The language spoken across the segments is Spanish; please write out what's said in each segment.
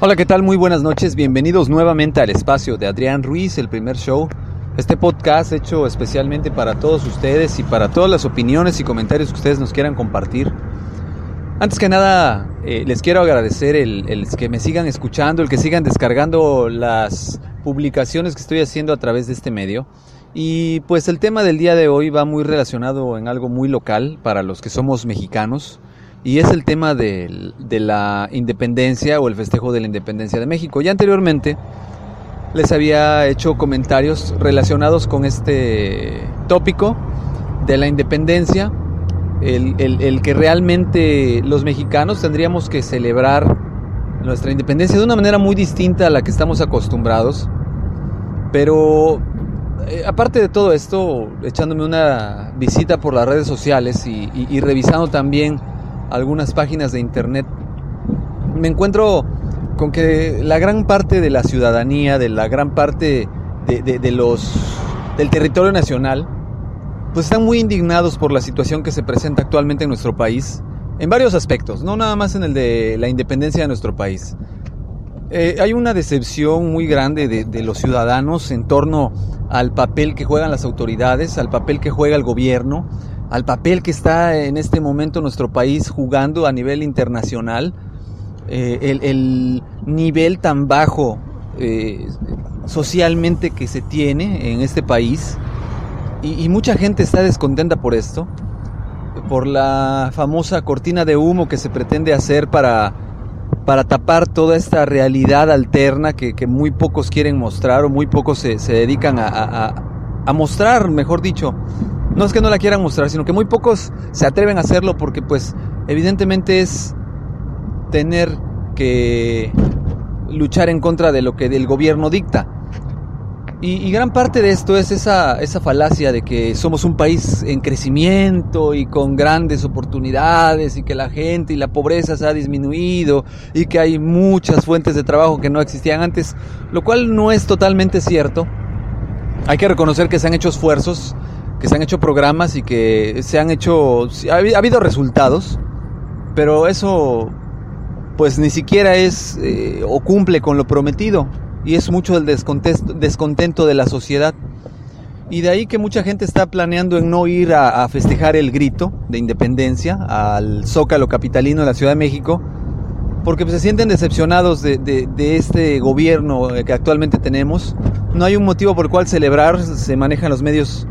Hola, ¿qué tal? Muy buenas noches. Bienvenidos nuevamente al espacio de Adrián Ruiz, el primer show. Este podcast hecho especialmente para todos ustedes y para todas las opiniones y comentarios que ustedes nos quieran compartir. Antes que nada, eh, les quiero agradecer el, el que me sigan escuchando, el que sigan descargando las publicaciones que estoy haciendo a través de este medio. Y pues el tema del día de hoy va muy relacionado en algo muy local para los que somos mexicanos y es el tema de, de, la independencia o el festejo de la independencia de México. Ya anteriormente les había hecho comentarios relacionados con este tópico de la independencia, el, el, que realmente los mexicanos tendríamos que celebrar nuestra independencia de una manera muy distinta a la que estamos acostumbrados, pero eh, aparte de todo esto, echándome una visita por las redes sociales y revisando también algunas páginas de internet, me encuentro con que la gran parte de la ciudadanía, de la gran parte de, de, de los del territorio nacional, pues están muy indignados por la situación que se presenta actualmente en nuestro país, en varios aspectos, no nada más en el de la independencia de nuestro país. Eh, hay una decepción muy grande de, de, los ciudadanos en torno al papel que juegan las autoridades, al papel que juega el gobierno, al papel que está en este momento nuestro país jugando a nivel internacional, eh, el, el, nivel tan bajo eh, socialmente que se tiene en este país, y, mucha gente está descontenta por esto, por la famosa cortina de humo que se pretende hacer para, para tapar toda esta realidad alterna que, muy pocos quieren mostrar o muy pocos se, se dedican a, a mostrar, mejor dicho, no es que no la quieran mostrar, sino que muy pocos se atreven a hacerlo porque pues evidentemente es tener que luchar en contra de lo que el gobierno dicta. Y, gran parte de esto es esa, esa falacia de que somos un país en crecimiento y con grandes oportunidades y que la gente y la pobreza se ha disminuido y que hay muchas fuentes de trabajo que no existían antes, lo cual no es totalmente cierto. Hay que reconocer que se han hecho esfuerzos que se han hecho programas y que se han hecho, ha habido resultados, pero eso pues ni siquiera es eh, o cumple con lo prometido y es mucho el descontento de la sociedad. Y de ahí que mucha gente está planeando en no ir a, a, festejar el grito de independencia al Zócalo Capitalino de la Ciudad de México, porque pues, se sienten decepcionados de, de, de, este gobierno que actualmente tenemos. No hay un motivo por el cual celebrar, se manejan los medios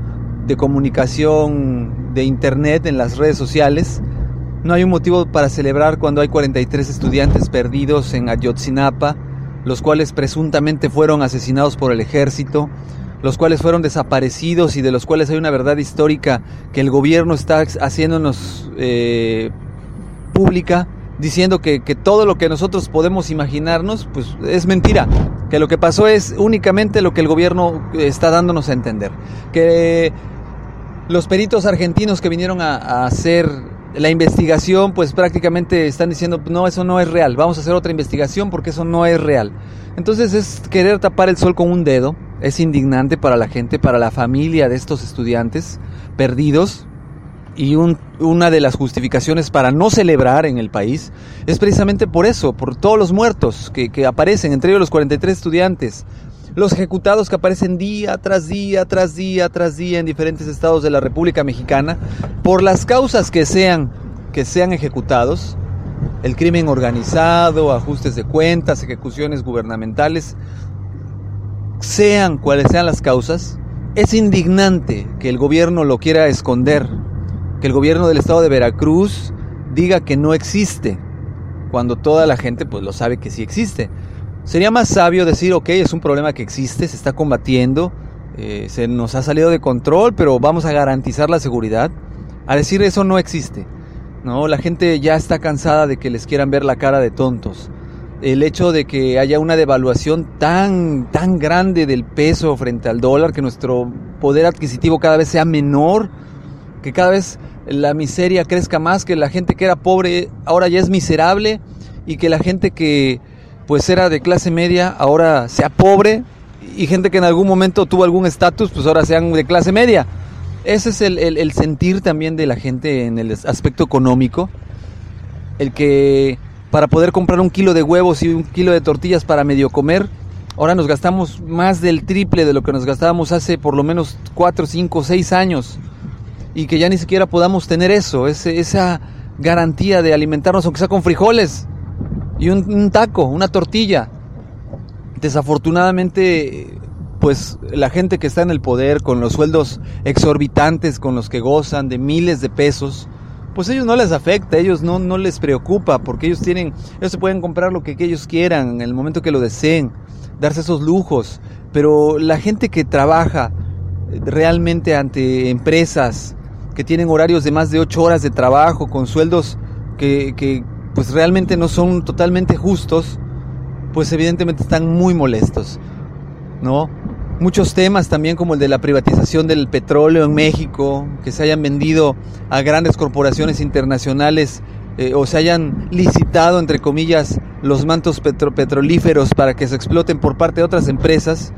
de comunicación de internet en las redes sociales. No hay un motivo para celebrar cuando hay 43 estudiantes perdidos en Ayotzinapa, los cuales presuntamente fueron asesinados por el ejército, los cuales fueron desaparecidos y de los cuales hay una verdad histórica que el gobierno está haciéndonos eh, pública, diciendo que, que, todo lo que nosotros podemos imaginarnos, pues es mentira, que lo que pasó es únicamente lo que el gobierno está dándonos a entender, que los peritos argentinos que vinieron a, hacer la investigación, pues prácticamente están diciendo, no, eso no es real, vamos a hacer otra investigación porque eso no es real. Entonces es querer tapar el sol con un dedo, es indignante para la gente, para la familia de estos estudiantes perdidos. Y una de las justificaciones para no celebrar en el país es precisamente por eso, por todos los muertos que, que aparecen, entre ellos los 43 estudiantes, los ejecutados que aparecen día tras día, tras día, tras día en diferentes estados de la República Mexicana, por las causas que sean, que sean ejecutados, el crimen organizado, ajustes de cuentas, ejecuciones gubernamentales, sean cuales sean las causas, es indignante que el gobierno lo quiera esconder, que el gobierno del estado de Veracruz diga que no existe, cuando toda la gente pues lo sabe que sí existe. Sería más sabio decir, ok, es un problema que existe, se está combatiendo, eh, se nos ha salido de control, pero vamos a garantizar la seguridad. A decir eso no existe. No, la gente ya está cansada de que les quieran ver la cara de tontos. El hecho de que haya una devaluación tan tan grande del peso frente al dólar, que nuestro poder adquisitivo cada vez sea menor, que cada vez la miseria crezca más, que la gente que era pobre ahora ya es miserable y que la gente que pues era de clase media ahora sea pobre y gente que en algún momento tuvo algún estatus pues ahora sean de clase media. Ese es el, sentir también de la gente en el aspecto económico. El que para poder comprar un kilo de huevos y un kilo de tortillas para medio comer, ahora nos gastamos más del triple de lo que nos gastábamos hace por lo menos 4, 5, 6 años. Y que ya ni siquiera podamos tener eso, esa garantía de alimentarnos aunque sea con frijoles y un taco, una tortilla. Desafortunadamente pues la gente que está en el poder con los sueldos exorbitantes con los que gozan de miles de pesos, pues ellos no les afecta, ellos no, no les preocupa, porque ellos tienen, ellos se pueden comprar lo que, ellos quieran en el momento que lo deseen, darse esos lujos, pero la gente que trabaja realmente ante empresas que tienen horarios de más de ocho horas de trabajo, con sueldos que pues realmente no son totalmente justos, pues evidentemente están muy molestos, ¿no? muchos temas también como el de la privatización del petróleo en México, que se hayan vendido a grandes corporaciones internacionales eh, o se hayan licitado, entre comillas, los mantos petrolíferos para que se exploten por parte de otras empresas,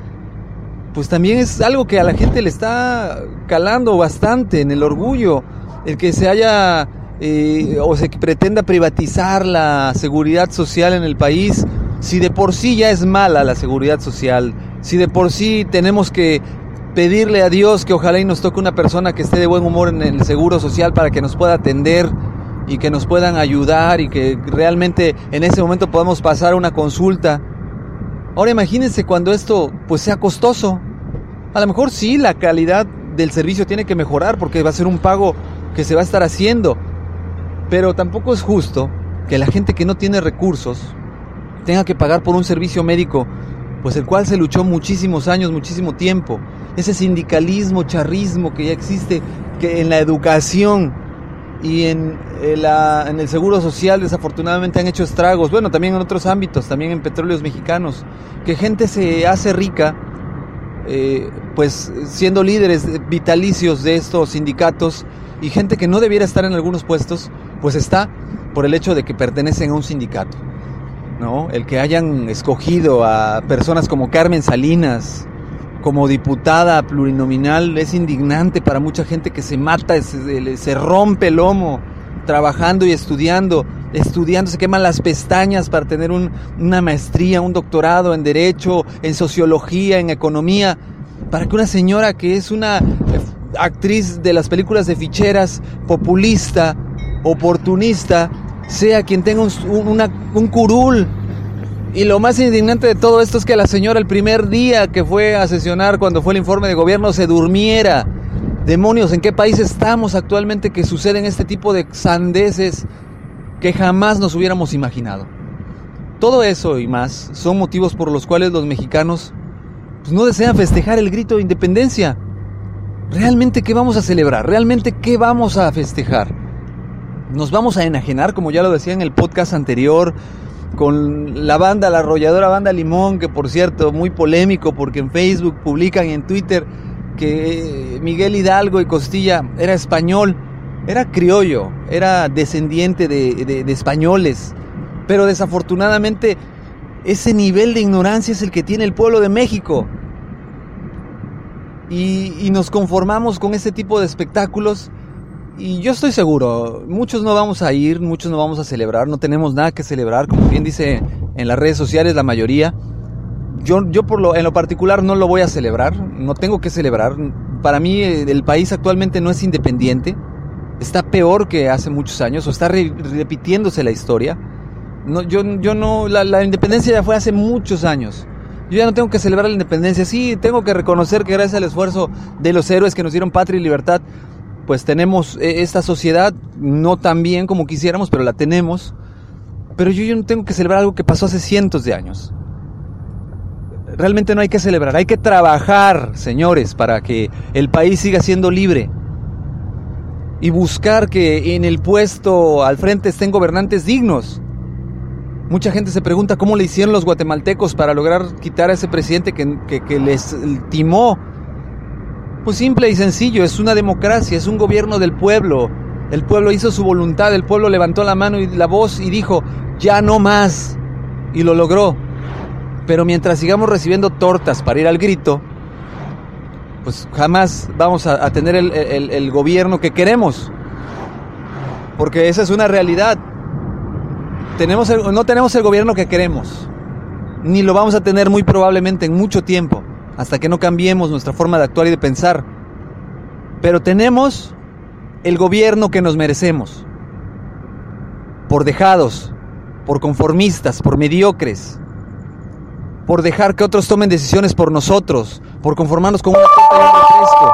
pues también es algo que a la gente le está calando bastante en el orgullo, el que se haya eh, o se pretenda privatizar la seguridad social en el país, si de por sí ya es mala la seguridad social, si de por sí tenemos que pedirle a Dios que ojalá y nos toque una persona que esté de buen humor en el seguro social para que nos pueda atender y que nos puedan ayudar y que realmente en ese momento podamos pasar una consulta. Ahora imagínense cuando esto pues sea costoso. A lo mejor sí la calidad del servicio tiene que mejorar porque va a ser un pago que se va a estar haciendo. Pero tampoco es justo que la gente que no tiene recursos tenga que pagar por un servicio médico pues el cual se luchó muchísimos años, muchísimo tiempo. Ese sindicalismo, charrismo que ya existe que en la educación y en, eh, el seguro social desafortunadamente han hecho estragos. Bueno, también en otros ámbitos, también en petróleos mexicanos, que gente se hace rica, eh, pues siendo líderes vitalicios de estos sindicatos y gente que no debiera estar en algunos puestos, pues está por el hecho de que pertenecen a un sindicato. El que hayan escogido a personas como Carmen Salinas como diputada plurinominal es indignante para mucha gente que se mata, se, se rompe el lomo trabajando y estudiando, estudiando, se queman las pestañas para tener una maestría, un doctorado en derecho, en sociología, en economía, para que una señora que es una eh, actriz de las películas de ficheras, populista, oportunista, sea quien tenga un, curul. Y lo más indignante de todo esto es que la señora el primer día que fue a sesionar cuando fue el informe de gobierno se durmiera. Demonios, ¿en qué país estamos actualmente que suceden este tipo de sandeces que jamás nos hubiéramos imaginado? Todo eso y más son motivos por los cuales los mexicanos pues, no desean festejar el grito de independencia. ¿Realmente qué vamos a celebrar? ¿Realmente qué vamos a festejar? Nos vamos a enajenar, como ya lo decía en el podcast anterior, con la banda, la arrolladora banda Limón, que por cierto, muy polémico porque en Facebook publican y en Twitter que Miguel Hidalgo y Costilla era español. era criollo, era descendiente de, españoles, pero desafortunadamente ese nivel de ignorancia es el que tiene el pueblo de México. Y, nos conformamos con ese tipo de espectáculos. Y yo estoy seguro, muchos no vamos a ir, muchos no vamos a celebrar, no tenemos nada que celebrar, como bien dice en las redes sociales la mayoría. Yo, yo por lo, en lo particular no lo voy a celebrar, no tengo que celebrar. Para mí eh, el país actualmente no es independiente, está peor que hace muchos años, o está repitiéndose la historia. No, yo, yo no, la, la, independencia ya fue hace muchos años. Yo ya no tengo que celebrar la independencia, sí, tengo que reconocer que gracias al esfuerzo de los héroes que nos dieron patria y libertad, pues tenemos eh, esta sociedad, no tan bien como quisiéramos, pero la tenemos. Pero yo, yo no tengo que celebrar algo que pasó hace cientos de años realmente no hay que celebrar, hay que trabajar, señores, para que el país siga siendo libre. Y buscar que en el puesto al frente estén gobernantes dignos. Mucha gente se pregunta cómo le hicieron los guatemaltecos para lograr quitar a ese presidente que, que les timó. Pues simple y sencillo, es una democracia, es un gobierno del pueblo. El pueblo hizo su voluntad, el pueblo levantó la mano y la voz y dijo, ya no más. Y lo logró. Pero mientras sigamos recibiendo tortas para ir al grito, pues jamás vamos a, tener el, gobierno que queremos. Porque esa es una realidad. Tenemos no tenemos el gobierno que queremos. Ni lo vamos a tener muy probablemente en mucho tiempo. Hasta que no cambiemos nuestra forma de actuar y de pensar. Pero tenemos el gobierno que nos merecemos. Por dejados, por conformistas, por mediocres por dejar que otros tomen decisiones por nosotros, por conformarnos con una refresco,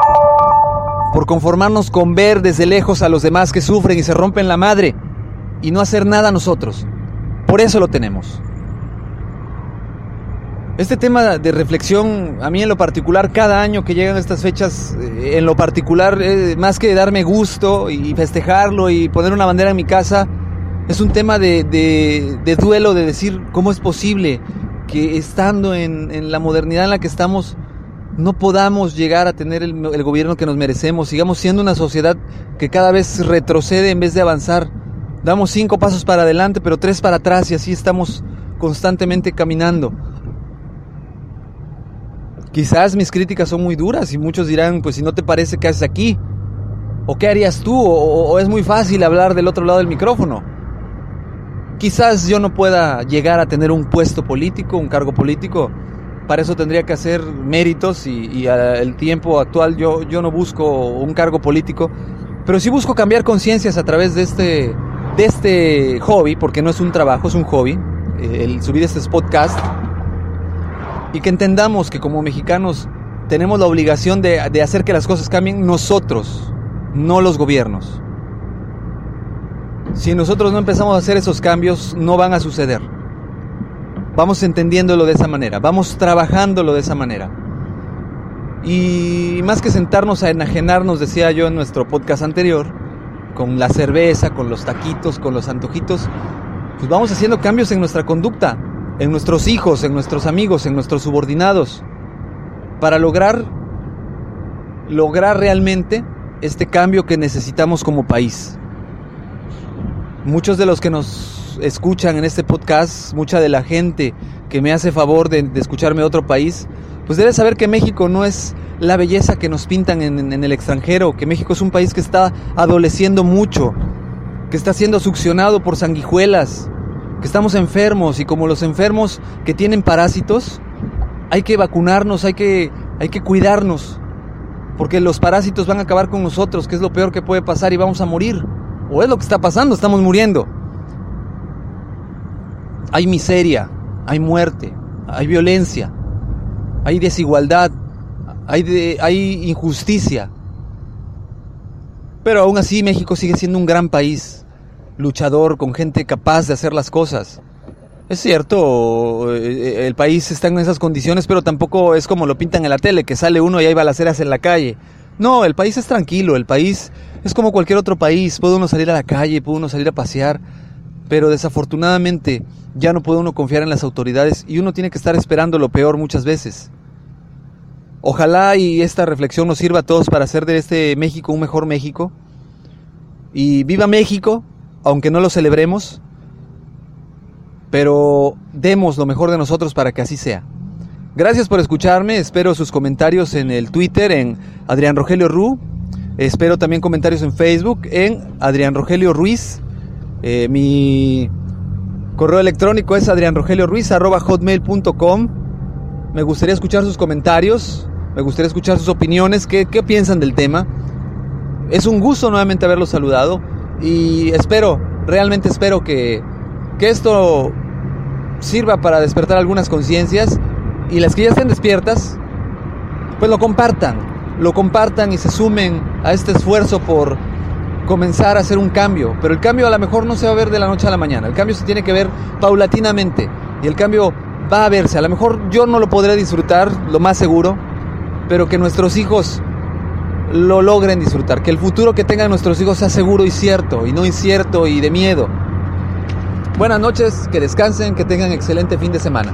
por conformarnos con ver desde lejos a los demás que sufren y se rompen la madre y no hacer nada nosotros. Por eso lo tenemos. Este tema de reflexión, a mí en lo particular, cada año que llegan estas fechas, eh, en lo particular, más que darme gusto y festejarlo y poner una bandera en mi casa, es un tema de, de duelo, de decir, ¿cómo es posible que estando en, la modernidad en la que estamos, no podamos llegar a tener el, el, gobierno que nos merecemos, sigamos siendo una sociedad que cada vez retrocede en vez de avanzar. Damos cinco pasos para adelante, pero tres para atrás y así estamos constantemente caminando. Quizás mis críticas son muy duras y muchos dirán, pues si no te parece, ¿qué haces aquí? ¿O qué harías tú? o es muy fácil hablar del otro lado del micrófono. Quizás yo no pueda llegar a tener un puesto político, un cargo político. Para eso tendría que hacer méritos y, al tiempo actual yo, yo no busco un cargo político, pero sí busco cambiar conciencias a través de este, de este hobby, porque no es un trabajo, es un hobby, el subir este podcast, y que entendamos que como mexicanos tenemos la obligación de hacer que las cosas cambien nosotros, no los gobiernos. Si nosotros no empezamos a hacer esos cambios, no van a suceder. Vamos entendiéndolo de esa manera, vamos trabajándolo de esa manera. Y más que sentarnos a enajenarnos, decía yo en nuestro podcast anterior, con la cerveza, con los taquitos, con los antojitos, pues vamos haciendo cambios en nuestra conducta, en nuestros hijos, en nuestros amigos, en nuestros subordinados, para lograr lograr realmente este cambio que necesitamos como país. Muchos de los que nos escuchan en este podcast, mucha de la gente que me hace favor de, escucharme de otro país, pues debe saber que México no es la belleza que nos pintan en, en el extranjero, que México es un país que está adoleciendo mucho, que está siendo succionado por sanguijuelas, que estamos enfermos y como los enfermos que tienen parásitos, hay que vacunarnos, hay que, hay que cuidarnos, porque los parásitos van a acabar con nosotros, que es lo peor que puede pasar y vamos a morir. O es lo que está pasando, estamos muriendo. Hay miseria, hay muerte, hay violencia, hay desigualdad, hay, hay injusticia. Pero aún así México sigue siendo un gran país, luchador, con gente capaz de hacer las cosas. Es cierto, eh, el país está en esas condiciones, pero tampoco es como lo pintan en la tele, que sale uno y hay balaceras en la calle. No, el país es tranquilo, el país es como cualquier otro país, puede uno salir a la calle, puede uno salir a pasear, pero desafortunadamente ya no puede uno confiar en las autoridades y uno tiene que estar esperando lo peor muchas veces. Ojalá y esta reflexión nos sirva a todos para hacer de este México un mejor México. Y viva México, aunque no lo celebremos, pero demos lo mejor de nosotros para que así sea. Gracias por escucharme, espero sus comentarios en el Twitter en Adrián Rogelio Ru, espero también comentarios en Facebook en Adrián Rogelio Ruiz. Eh, mi correo electrónico es adrianrogelioruiz.hotmail.com Me gustaría escuchar sus comentarios, me gustaría escuchar sus opiniones, qué, qué piensan del tema. Es un gusto nuevamente haberlos saludado y espero, realmente espero que, que esto sirva para despertar algunas conciencias y las que ya estén despiertas, pues lo compartan, lo compartan y se sumen a este esfuerzo por comenzar a hacer un cambio. Pero el cambio a lo mejor no se va a ver de la noche a la mañana, el cambio se tiene que ver paulatinamente y el cambio va a verse. A lo mejor yo no lo podré disfrutar, lo más seguro, pero que nuestros hijos lo logren disfrutar, que el futuro que tengan nuestros hijos sea seguro y cierto, y no incierto y de miedo. Buenas noches, que descansen, que tengan excelente fin de semana.